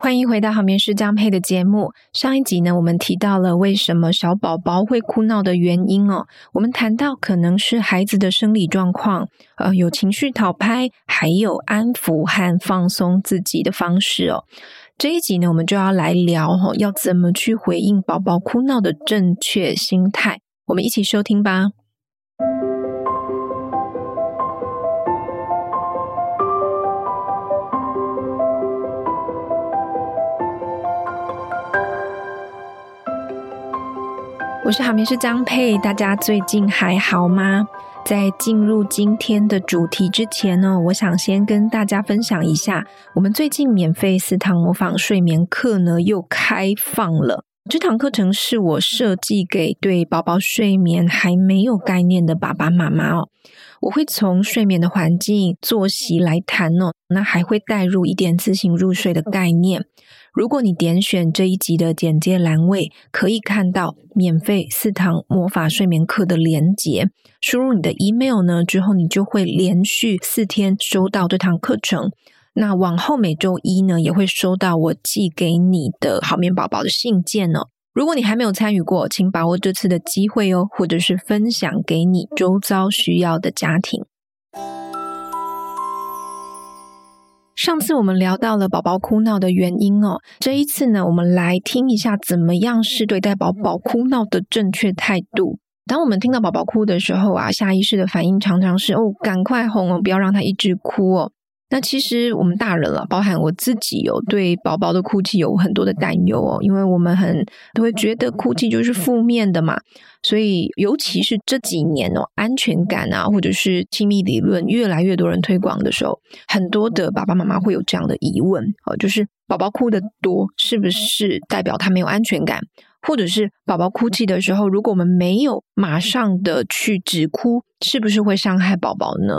欢迎回到好眠师江佩的节目。上一集呢，我们提到了为什么小宝宝会哭闹的原因哦。我们谈到可能是孩子的生理状况，呃，有情绪讨拍，还有安抚和放松自己的方式哦。这一集呢，我们就要来聊哈，要怎么去回应宝宝哭闹的正确心态。我们一起收听吧。我是好眠师张佩，大家最近还好吗？在进入今天的主题之前呢，我想先跟大家分享一下，我们最近免费四堂模仿睡眠课呢又开放了。这堂课程是我设计给对宝宝睡眠还没有概念的爸爸妈妈哦。我会从睡眠的环境、作息来谈哦，那还会带入一点自行入睡的概念。如果你点选这一集的简介栏位，可以看到免费四堂魔法睡眠课的连结。输入你的 email 呢，之后你就会连续四天收到这堂课程。那往后每周一呢，也会收到我寄给你的好眠宝宝的信件哦。如果你还没有参与过，请把握这次的机会哦，或者是分享给你周遭需要的家庭。上次我们聊到了宝宝哭闹的原因哦，这一次呢，我们来听一下怎么样是对待宝宝哭闹的正确态度。当我们听到宝宝哭的时候啊，下意识的反应常常是哦，赶快哄哦，不要让他一直哭哦。那其实我们大人了，包含我自己有对宝宝的哭泣有很多的担忧哦，因为我们很都会觉得哭泣就是负面的嘛，所以尤其是这几年哦，安全感啊，或者是亲密理论越来越多人推广的时候，很多的爸爸妈妈会有这样的疑问哦，就是宝宝哭得多是不是代表他没有安全感，或者是宝宝哭泣的时候，如果我们没有马上的去止哭，是不是会伤害宝宝呢？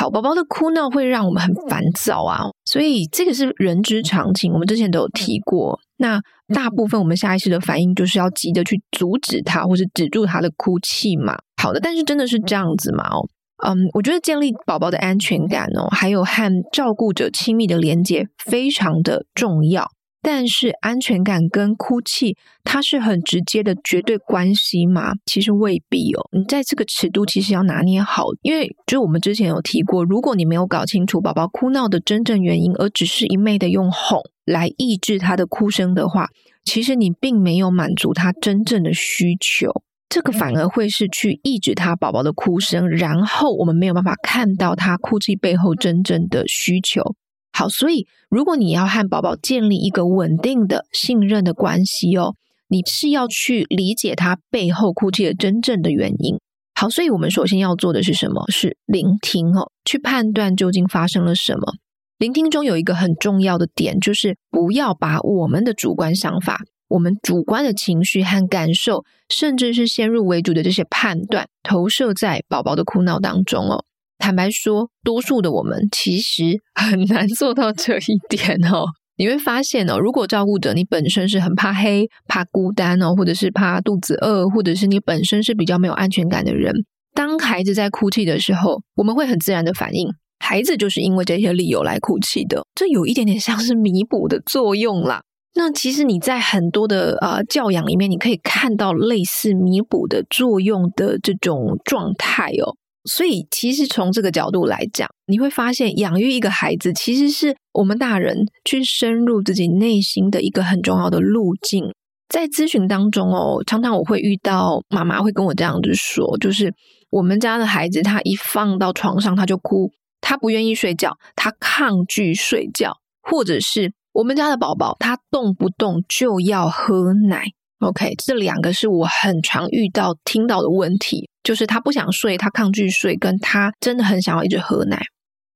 好，宝宝的哭闹会让我们很烦躁啊，所以这个是人之常情。我们之前都有提过，那大部分我们下意识的反应就是要急着去阻止他，或是止住他的哭泣嘛。好的，但是真的是这样子吗？哦，嗯，我觉得建立宝宝的安全感哦，还有和照顾者亲密的连接非常的重要。但是安全感跟哭泣，它是很直接的绝对关系吗？其实未必哦。你在这个尺度其实要拿捏好，因为就我们之前有提过，如果你没有搞清楚宝宝哭闹的真正原因，而只是一昧的用哄来抑制他的哭声的话，其实你并没有满足他真正的需求，这个反而会是去抑制他宝宝的哭声，然后我们没有办法看到他哭泣背后真正的需求。好，所以如果你要和宝宝建立一个稳定的信任的关系哦，你是要去理解他背后哭泣的真正的原因。好，所以我们首先要做的是什么？是聆听哦，去判断究竟发生了什么。聆听中有一个很重要的点，就是不要把我们的主观想法、我们主观的情绪和感受，甚至是先入为主的这些判断，投射在宝宝的哭闹当中哦。坦白说，多数的我们其实 很难做到这一点哦。你会发现哦，如果照顾者你本身是很怕黑、怕孤单哦，或者是怕肚子饿，或者是你本身是比较没有安全感的人，当孩子在哭泣的时候，我们会很自然的反应，孩子就是因为这些理由来哭泣的。这有一点点像是弥补的作用啦。那其实你在很多的呃教养里面，你可以看到类似弥补的作用的这种状态哦。所以，其实从这个角度来讲，你会发现养育一个孩子，其实是我们大人去深入自己内心的一个很重要的路径。在咨询当中哦，常常我会遇到妈妈会跟我这样子说，就是我们家的孩子，他一放到床上他就哭，他不愿意睡觉，他抗拒睡觉，或者是我们家的宝宝，他动不动就要喝奶。OK，这两个是我很常遇到、听到的问题，就是他不想睡，他抗拒睡，跟他真的很想要一直喝奶。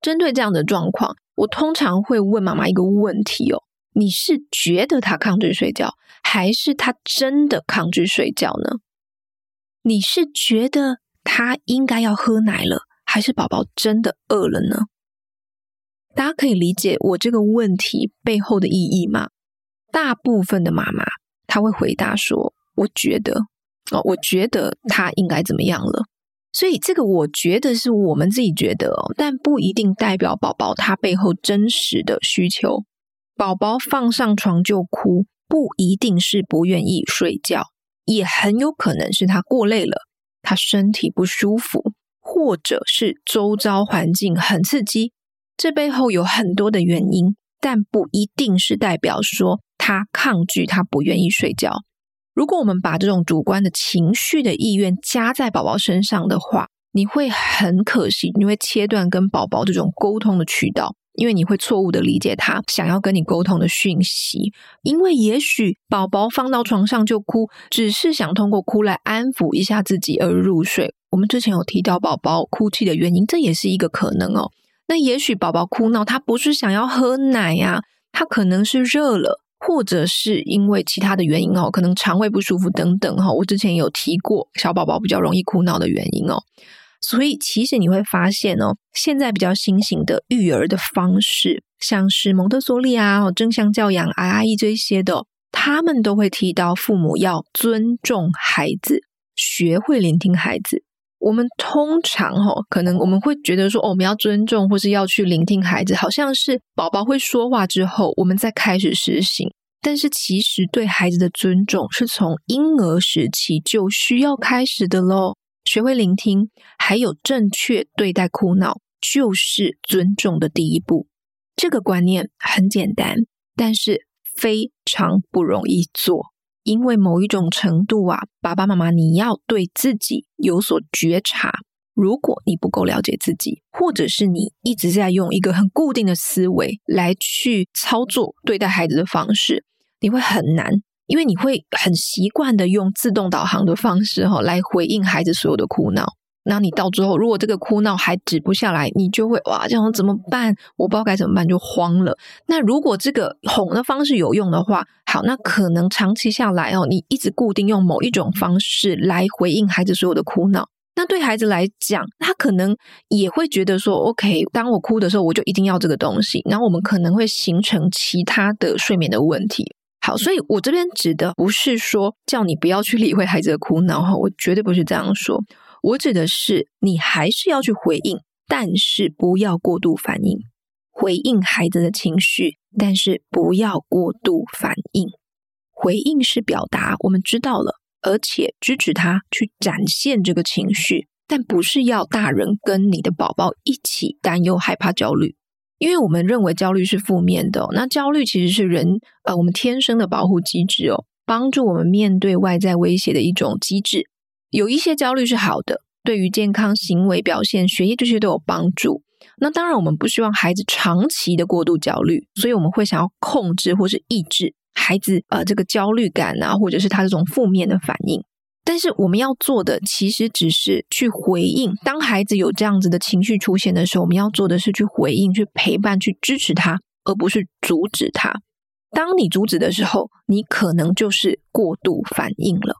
针对这样的状况，我通常会问妈妈一个问题哦：你是觉得他抗拒睡觉，还是他真的抗拒睡觉呢？你是觉得他应该要喝奶了，还是宝宝真的饿了呢？大家可以理解我这个问题背后的意义吗？大部分的妈妈。他会回答说：“我觉得，哦，我觉得他应该怎么样了。”所以这个我觉得是我们自己觉得哦，但不一定代表宝宝他背后真实的需求。宝宝放上床就哭，不一定是不愿意睡觉，也很有可能是他过累了，他身体不舒服，或者是周遭环境很刺激。这背后有很多的原因，但不一定是代表说他抗拒，他不愿意睡觉。如果我们把这种主观的情绪的意愿加在宝宝身上的话，你会很可惜，你会切断跟宝宝这种沟通的渠道。因为你会错误的理解他想要跟你沟通的讯息，因为也许宝宝放到床上就哭，只是想通过哭来安抚一下自己而入睡。我们之前有提到宝宝哭泣的原因，这也是一个可能哦。那也许宝宝哭闹，他不是想要喝奶呀，他可能是热了，或者是因为其他的原因哦，可能肠胃不舒服等等哈。我之前有提过小宝宝比较容易哭闹的原因哦。所以，其实你会发现哦，现在比较新型的育儿的方式，像是蒙特梭利啊、正向教养、IIE 这些的，他们都会提到父母要尊重孩子，学会聆听孩子。我们通常哈，可能我们会觉得说，我们要尊重或是要去聆听孩子，好像是宝宝会说话之后，我们再开始实行。但是，其实对孩子的尊重是从婴儿时期就需要开始的喽。学会聆听，还有正确对待哭闹，就是尊重的第一步。这个观念很简单，但是非常不容易做。因为某一种程度啊，爸爸妈妈你要对自己有所觉察。如果你不够了解自己，或者是你一直在用一个很固定的思维来去操作对待孩子的方式，你会很难。因为你会很习惯的用自动导航的方式哈来回应孩子所有的哭闹，那你到最后如果这个哭闹还止不下来，你就会哇，这样怎么办？我不知道该怎么办，就慌了。那如果这个哄的方式有用的话，好，那可能长期下来哦，你一直固定用某一种方式来回应孩子所有的哭闹，那对孩子来讲，他可能也会觉得说，OK，当我哭的时候，我就一定要这个东西，然后我们可能会形成其他的睡眠的问题。好，所以我这边指的不是说叫你不要去 理会孩子的哭闹哈，我绝对不是这样说。我指的是你还是要去回应，但是不要过度反应。回应孩子的情绪，但是不要过度反应。回应是表达我们知道了，而且支持他去展现这个情绪，但不是要大人跟你的宝宝一起担忧、害怕、焦虑。因为我们认为焦虑是负面的，那焦虑其实是人呃我们天生的保护机制哦，帮助我们面对外在威胁的一种机制。有一些焦虑是好的，对于健康行为表现、学业这些都有帮助。那当然，我们不希望孩子长期的过度焦虑，所以我们会想要控制或是抑制孩子呃这个焦虑感啊，或者是他这种负面的反应。但是我们要做的其实只是去回应，当孩子有这样子的情绪出现的时候，我们要做的是去回应、去陪伴、去支持他，而不是阻止他。当你阻止的时候，你可能就是过度反应了。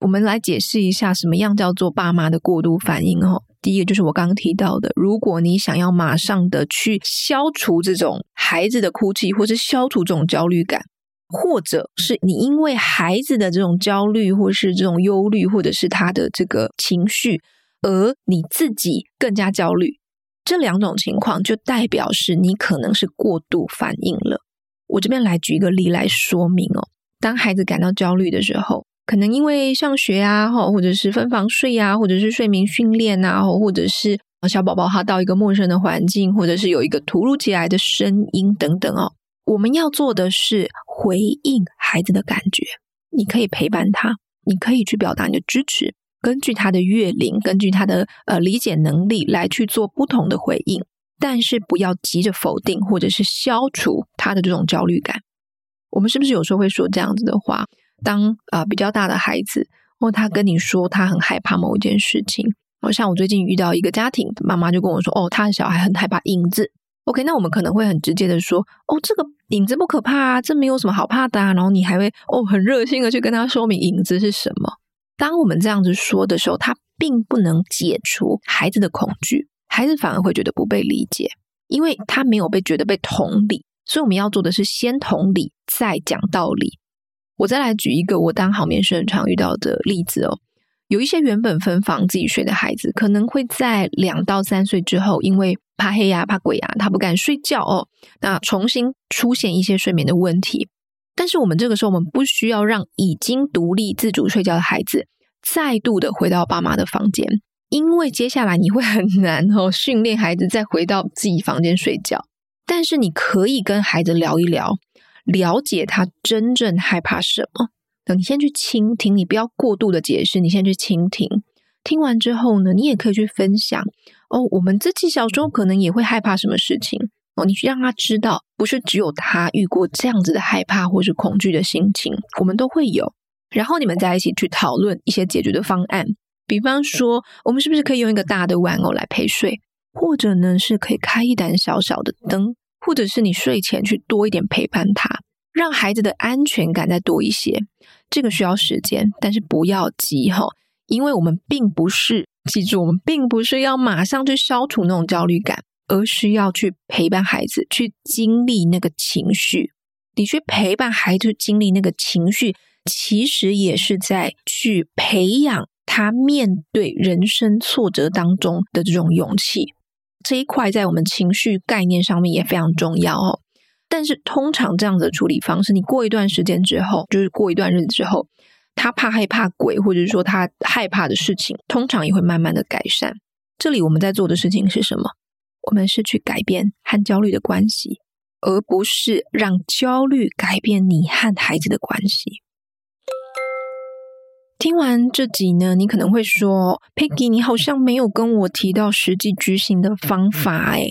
我们来解释一下什么样叫做爸妈的过度反应哦。第一个就是我刚刚提到的，如果你想要马上的去消除这种孩子的哭泣，或是消除这种焦虑感。或者是你因为孩子的这种焦虑，或是这种忧虑，或者是他的这个情绪，而你自己更加焦虑，这两种情况就代表是你可能是过度反应了。我这边来举一个例来说明哦。当孩子感到焦虑的时候，可能因为上学啊，或者是分房睡啊，或者是睡眠训练啊，或者是小宝宝他到一个陌生的环境，或者是有一个突如其来的声音等等哦。我们要做的是回应孩子的感觉，你可以陪伴他，你可以去表达你的支持，根据他的月龄，根据他的呃理解能力来去做不同的回应，但是不要急着否定或者是消除他的这种焦虑感。我们是不是有时候会说这样子的话？当啊、呃、比较大的孩子，或他跟你说他很害怕某一件事情，好像我最近遇到一个家庭，妈妈就跟我说，哦，他的小孩很害怕影子。OK，那我们可能会很直接的说，哦，这个影子不可怕啊，这没有什么好怕的啊。然后你还会哦很热心的去跟他说明影子是什么。当我们这样子说的时候，他并不能解除孩子的恐惧，孩子反而会觉得不被理解，因为他没有被觉得被同理。所以我们要做的是先同理，再讲道理。我再来举一个我当好面试很常遇到的例子哦。有一些原本分房自己睡的孩子，可能会在两到三岁之后，因为怕黑呀、怕鬼呀，他不敢睡觉哦。那重新出现一些睡眠的问题。但是我们这个时候，我们不需要让已经独立自主睡觉的孩子再度的回到爸妈的房间，因为接下来你会很难哦训练孩子再回到自己房间睡觉。但是你可以跟孩子聊一聊，了解他真正害怕什么。等你先去倾听，你不要过度的解释，你先去倾听。听完之后呢，你也可以去分享哦，我们自己小时候可能也会害怕什么事情。哦，你去让他知道，不是只有他遇过这样子的害怕或是恐惧的心情，我们都会有。然后你们再一起去讨论一些解决的方案，比方说，我们是不是可以用一个大的玩偶来陪睡，或者呢是可以开一盏小小的灯，或者是你睡前去多一点陪伴他，让孩子的安全感再多一些。这个需要时间，但是不要急哈，因为我们并不是，记住，我们并不是要马上去消除那种焦虑感。而是要去陪伴孩子，去经历那个情绪。你去陪伴孩子经历那个情绪，其实也是在去培养他面对人生挫折当中的这种勇气。这一块在我们情绪概念上面也非常重要哦。但是通常这样子的处理方式，你过一段时间之后，就是过一段日子之后，他怕害怕鬼，或者是说他害怕的事情，通常也会慢慢的改善。这里我们在做的事情是什么？我们是去改变和焦虑的关系，而不是让焦虑改变你和孩子的关系。听完这集呢，你可能会说：“Peggy，你好像没有跟我提到实际执行的方法。”哎，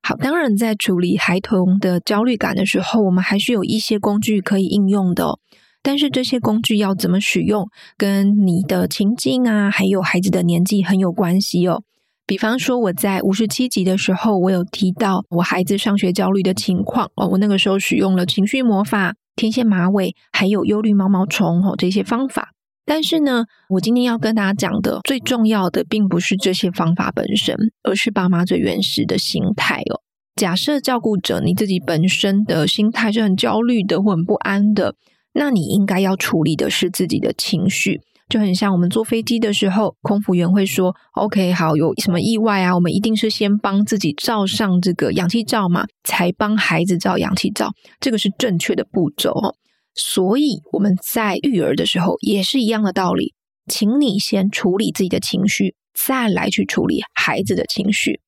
好，当然，在处理孩童的焦虑感的时候，我们还是有一些工具可以应用的。但是这些工具要怎么使用，跟你的情境啊，还有孩子的年纪很有关系哦。比方说，我在五十七集的时候，我有提到我孩子上学焦虑的情况哦。我那个时候使用了情绪魔法、天线马尾，还有忧虑毛毛虫哦这些方法。但是呢，我今天要跟大家讲的最重要的，并不是这些方法本身，而是爸妈最原始的心态哦。假设照顾者你自己本身的心态是很焦虑的或很不安的，那你应该要处理的是自己的情绪。就很像我们坐飞机的时候，空服员会说：“OK，好，有什么意外啊？我们一定是先帮自己罩上这个氧气罩嘛，才帮孩子罩氧气罩，这个是正确的步骤哦。所以我们在育儿的时候也是一样的道理，请你先处理自己的情绪，再来去处理孩子的情绪。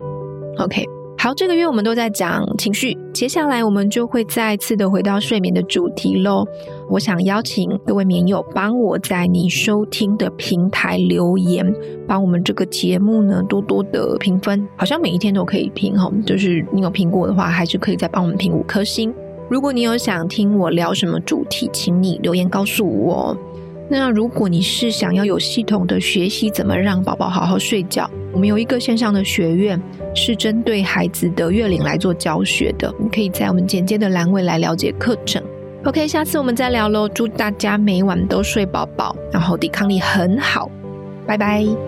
OK。”好，这个月我们都在讲情绪，接下来我们就会再次的回到睡眠的主题喽。我想邀请各位眠友帮我在你收听的平台留言，帮我们这个节目呢多多的评分，好像每一天都可以评哈，就是你有评过的话，还是可以再帮我们评五颗星。如果你有想听我聊什么主题，请你留言告诉我。那如果你是想要有系统的学习怎么让宝宝好好睡觉，我们有一个线上的学院，是针对孩子的月龄来做教学的。你可以在我们简介的栏位来了解课程。OK，下次我们再聊喽。祝大家每晚都睡饱饱，然后抵抗力很好。拜拜。